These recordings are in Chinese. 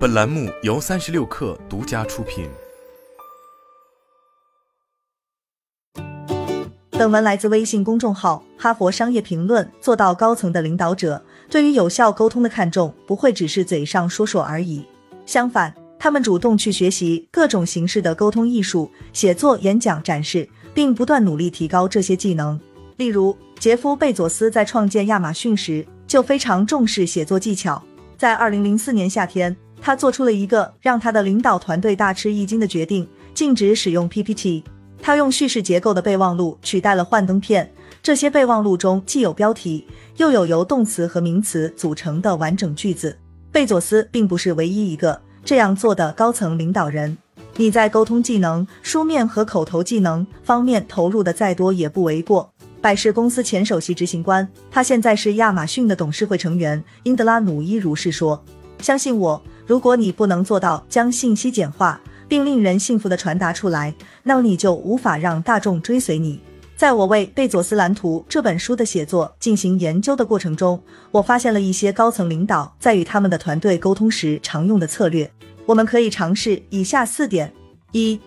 本栏目由三十六氪独家出品。本文来自微信公众号《哈佛商业评论》。做到高层的领导者，对于有效沟通的看重，不会只是嘴上说说而已。相反，他们主动去学习各种形式的沟通艺术，写作、演讲、展示，并不断努力提高这些技能。例如，杰夫·贝佐斯在创建亚马逊时就非常重视写作技巧。在二零零四年夏天，他做出了一个让他的领导团队大吃一惊的决定：禁止使用 PPT。他用叙事结构的备忘录取代了幻灯片。这些备忘录中既有标题，又有由动词和名词组成的完整句子。贝佐斯并不是唯一一个这样做的高层领导人。你在沟通技能、书面和口头技能方面投入的再多也不为过。百事公司前首席执行官，他现在是亚马逊的董事会成员。英德拉努伊如是说：“相信我，如果你不能做到将信息简化并令人信服的传达出来，那么你就无法让大众追随你。”在我为《贝佐斯蓝图》这本书的写作进行研究的过程中，我发现了一些高层领导在与他们的团队沟通时常用的策略。我们可以尝试以下四点：一、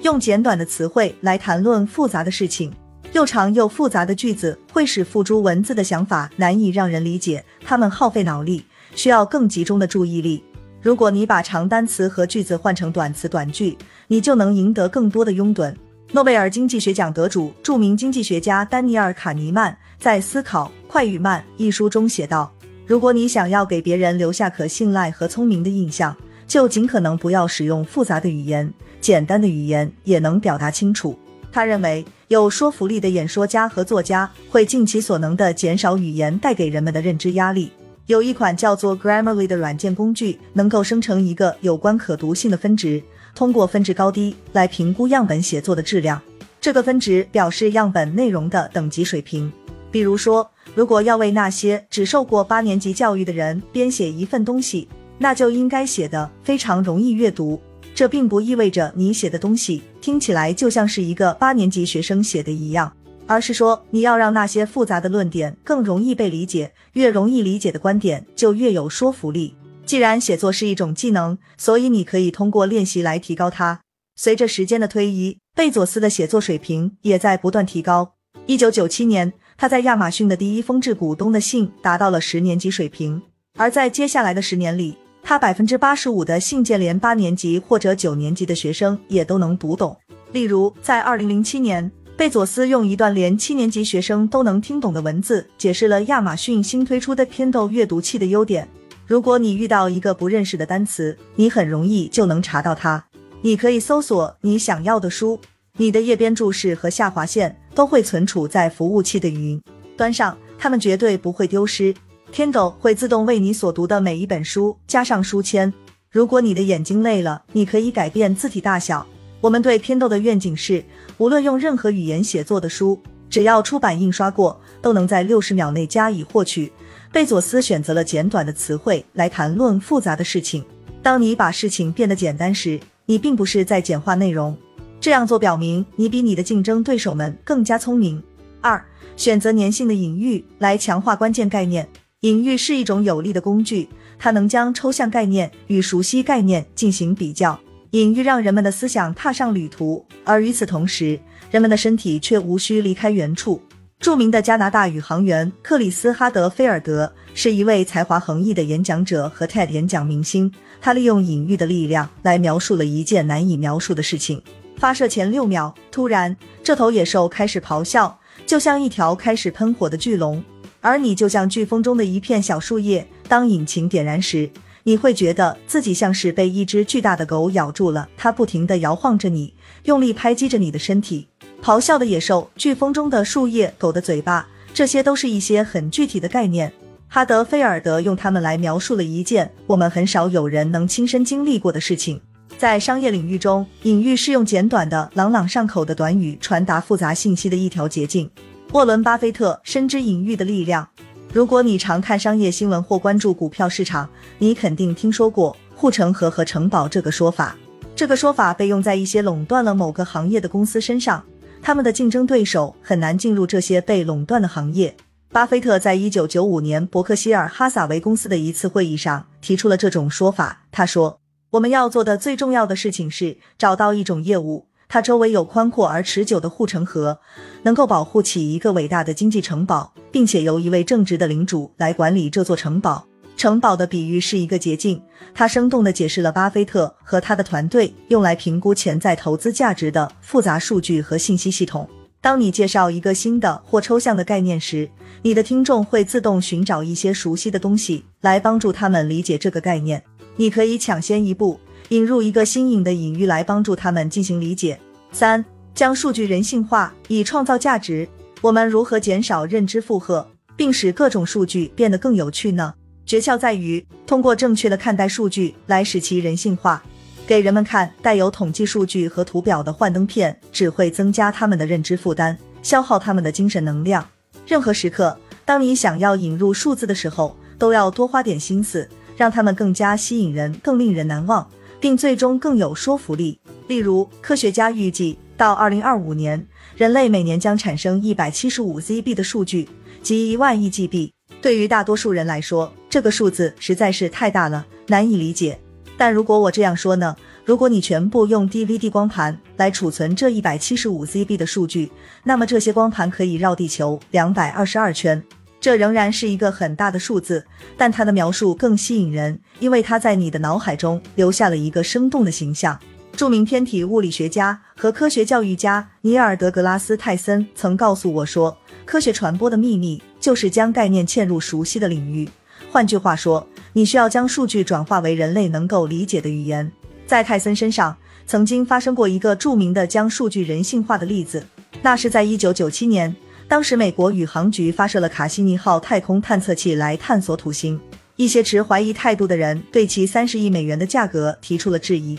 用简短的词汇来谈论复杂的事情。又长又复杂的句子会使付诸文字的想法难以让人理解，他们耗费脑力，需要更集中的注意力。如果你把长单词和句子换成短词短句，你就能赢得更多的拥趸。诺贝尔经济学奖得主、著名经济学家丹尼尔·卡尼曼在《思考快与慢》一书中写道：“如果你想要给别人留下可信赖和聪明的印象，就尽可能不要使用复杂的语言，简单的语言也能表达清楚。”他认为。有说服力的演说家和作家会尽其所能地减少语言带给人们的认知压力。有一款叫做 Grammarly 的软件工具，能够生成一个有关可读性的分值，通过分值高低来评估样本写作的质量。这个分值表示样本内容的等级水平。比如说，如果要为那些只受过八年级教育的人编写一份东西，那就应该写的非常容易阅读。这并不意味着你写的东西听起来就像是一个八年级学生写的一样，而是说你要让那些复杂的论点更容易被理解，越容易理解的观点就越有说服力。既然写作是一种技能，所以你可以通过练习来提高它。随着时间的推移，贝佐斯的写作水平也在不断提高。一九九七年，他在亚马逊的第一封致股东的信达到了十年级水平，而在接下来的十年里。他百分之八十五的信件，连八年级或者九年级的学生也都能读懂。例如，在二零零七年，贝佐斯用一段连七年级学生都能听懂的文字，解释了亚马逊新推出的 Kindle 阅读器的优点。如果你遇到一个不认识的单词，你很容易就能查到它。你可以搜索你想要的书，你的页边注释和下划线都会存储在服务器的云端上，它们绝对不会丢失。Kindle 会自动为你所读的每一本书加上书签。如果你的眼睛累了，你可以改变字体大小。我们对拼豆的愿景是，无论用任何语言写作的书，只要出版印刷过，都能在六十秒内加以获取。贝佐斯选择了简短的词汇来谈论复杂的事情。当你把事情变得简单时，你并不是在简化内容。这样做表明你比你的竞争对手们更加聪明。二，选择粘性的隐喻来强化关键概念。隐喻是一种有力的工具，它能将抽象概念与熟悉概念进行比较。隐喻让人们的思想踏上旅途，而与此同时，人们的身体却无需离开原处。著名的加拿大宇航员克里斯哈德菲尔德是一位才华横溢的演讲者和 TED 演讲明星。他利用隐喻的力量来描述了一件难以描述的事情。发射前六秒，突然，这头野兽开始咆哮，就像一条开始喷火的巨龙。而你就像飓风中的一片小树叶，当引擎点燃时，你会觉得自己像是被一只巨大的狗咬住了，它不停地摇晃着你，用力拍击着你的身体。咆哮的野兽，飓风中的树叶，狗的嘴巴，这些都是一些很具体的概念。哈德菲尔德用它们来描述了一件我们很少有人能亲身经历过的事情。在商业领域中，隐喻是用简短的、朗朗上口的短语传达复杂信息的一条捷径。沃伦·巴菲特深知隐喻的力量。如果你常看商业新闻或关注股票市场，你肯定听说过“护城河和城堡”这个说法。这个说法被用在一些垄断了某个行业的公司身上，他们的竞争对手很难进入这些被垄断的行业。巴菲特在一九九五年伯克希尔哈撒韦公司的一次会议上提出了这种说法。他说：“我们要做的最重要的事情是找到一种业务，它周围有宽阔而持久的护城河，能够保护起一个伟大的经济城堡，并且由一位正直的领主来管理这座城堡。”城堡的比喻是一个捷径，他生动地解释了巴菲特和他的团队用来评估潜在投资价值的复杂数据和信息系统。当你介绍一个新的或抽象的概念时，你的听众会自动寻找一些熟悉的东西来帮助他们理解这个概念。你可以抢先一步引入一个新颖的隐喻来帮助他们进行理解。三、将数据人性化以创造价值。我们如何减少认知负荷，并使各种数据变得更有趣呢？诀窍在于通过正确的看待数据来使其人性化。给人们看带有统计数据和图表的幻灯片，只会增加他们的认知负担，消耗他们的精神能量。任何时刻，当你想要引入数字的时候，都要多花点心思，让他们更加吸引人、更令人难忘，并最终更有说服力。例如，科学家预计到二零二五年，人类每年将产生一百七十五 ZB 的数据，即一万亿 GB。对于大多数人来说，这个数字实在是太大了，难以理解。但如果我这样说呢？如果你全部用 DVD 光盘来储存这一百七十五 ZB 的数据，那么这些光盘可以绕地球两百二十二圈。这仍然是一个很大的数字，但它的描述更吸引人，因为它在你的脑海中留下了一个生动的形象。著名天体物理学家和科学教育家尼尔·德格拉斯·泰森曾告诉我说。科学传播的秘密就是将概念嵌入熟悉的领域。换句话说，你需要将数据转化为人类能够理解的语言。在泰森身上，曾经发生过一个著名的将数据人性化的例子。那是在1997年，当时美国宇航局发射了卡西尼号太空探测器来探索土星。一些持怀疑态度的人对其30亿美元的价格提出了质疑，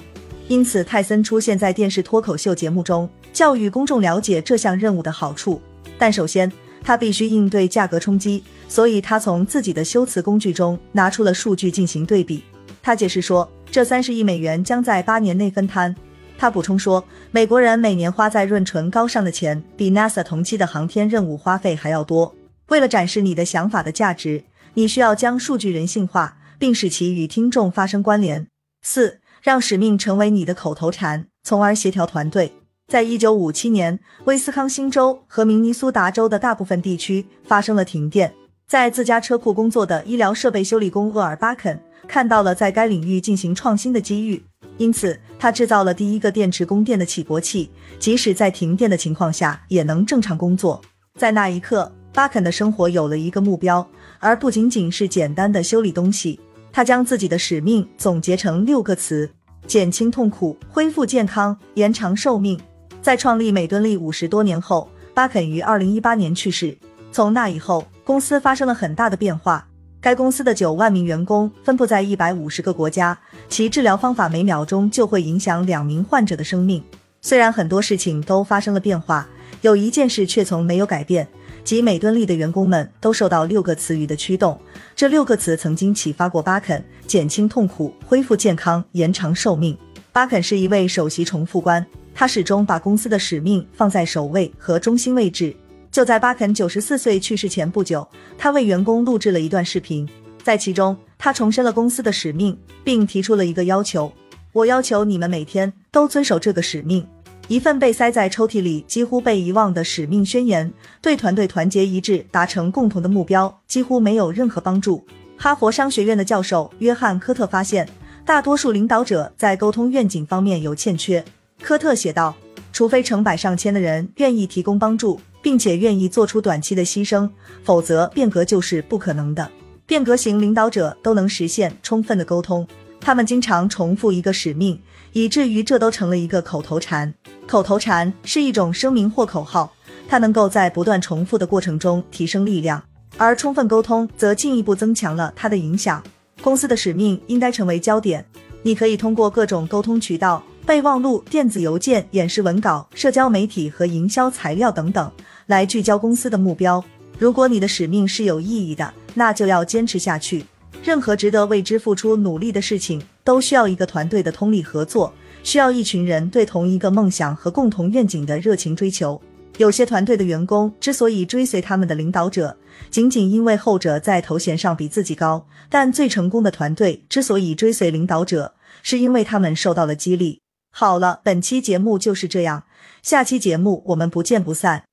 因此泰森出现在电视脱口秀节目中，教育公众了解这项任务的好处。但首先，他必须应对价格冲击，所以他从自己的修辞工具中拿出了数据进行对比。他解释说，这三十亿美元将在八年内分摊。他补充说，美国人每年花在润唇膏上的钱比 NASA 同期的航天任务花费还要多。为了展示你的想法的价值，你需要将数据人性化，并使其与听众发生关联。四，让使命成为你的口头禅，从而协调团队。在一九五七年，威斯康星州和明尼苏达州的大部分地区发生了停电。在自家车库工作的医疗设备修理工厄尔巴肯看到了在该领域进行创新的机遇，因此他制造了第一个电池供电的起搏器，即使在停电的情况下也能正常工作。在那一刻，巴肯的生活有了一个目标，而不仅仅是简单的修理东西。他将自己的使命总结成六个词：减轻痛苦、恢复健康、延长寿命。在创立美敦力五十多年后，巴肯于二零一八年去世。从那以后，公司发生了很大的变化。该公司的九万名员工分布在一百五十个国家，其治疗方法每秒钟就会影响两名患者的生命。虽然很多事情都发生了变化，有一件事却从没有改变，及美敦力的员工们都受到六个词语的驱动。这六个词曾经启发过巴肯：减轻痛苦、恢复健康、延长寿命。巴肯是一位首席重复官。他始终把公司的使命放在首位和中心位置。就在巴肯九十四岁去世前不久，他为员工录制了一段视频，在其中他重申了公司的使命，并提出了一个要求：我要求你们每天都遵守这个使命。一份被塞在抽屉里、几乎被遗忘的使命宣言，对团队团结一致、达成共同的目标几乎没有任何帮助。哈佛商学院的教授约翰科特发现，大多数领导者在沟通愿景方面有欠缺。科特写道：“除非成百上千的人愿意提供帮助，并且愿意做出短期的牺牲，否则变革就是不可能的。变革型领导者都能实现充分的沟通，他们经常重复一个使命，以至于这都成了一个口头禅。口头禅是一种声明或口号，它能够在不断重复的过程中提升力量，而充分沟通则进一步增强了它的影响。公司的使命应该成为焦点，你可以通过各种沟通渠道。”备忘录、电子邮件、演示文稿、社交媒体和营销材料等等，来聚焦公司的目标。如果你的使命是有意义的，那就要坚持下去。任何值得为之付出努力的事情，都需要一个团队的通力合作，需要一群人对同一个梦想和共同愿景的热情追求。有些团队的员工之所以追随他们的领导者，仅仅因为后者在头衔上比自己高；但最成功的团队之所以追随领导者，是因为他们受到了激励。好了，本期节目就是这样，下期节目我们不见不散。